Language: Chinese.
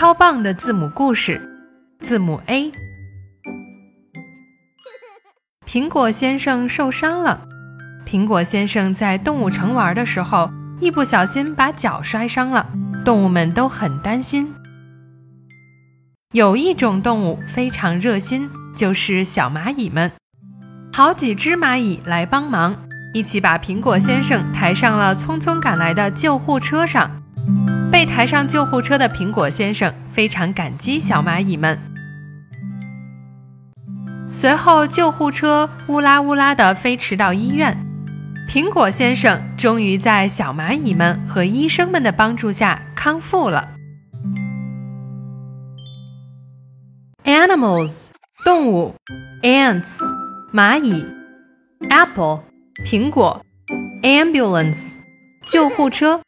超棒的字母故事。字母 A。苹果先生受伤了。苹果先生在动物城玩的时候，一不小心把脚摔伤了，动物们都很担心。有一种动物非常热心，就是小蚂蚁们。好几只蚂蚁来帮忙，一起把苹果先生抬上了匆匆赶来的救护车上。被抬上救护车的苹果先生非常感激小蚂蚁们。随后，救护车乌拉乌拉地飞驰到医院，苹果先生终于在小蚂蚁们和医生们的帮助下康复了。Animals，动物；ants，蚂蚁；apple，苹果；ambulance，救护车。